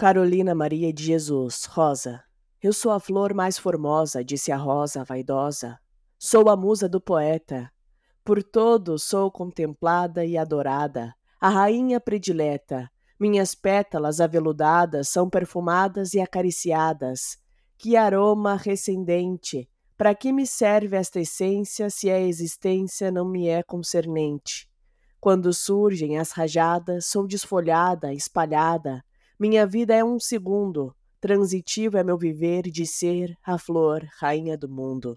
Carolina Maria de Jesus, Rosa. Eu sou a flor mais formosa, disse a rosa vaidosa. Sou a musa do poeta. Por todos sou contemplada e adorada, a rainha predileta. Minhas pétalas aveludadas são perfumadas e acariciadas. Que aroma recendente! Para que me serve esta essência se a existência não me é concernente? Quando surgem as rajadas, sou desfolhada, espalhada, minha vida é um segundo, transitivo é meu viver de ser a flor, rainha do mundo.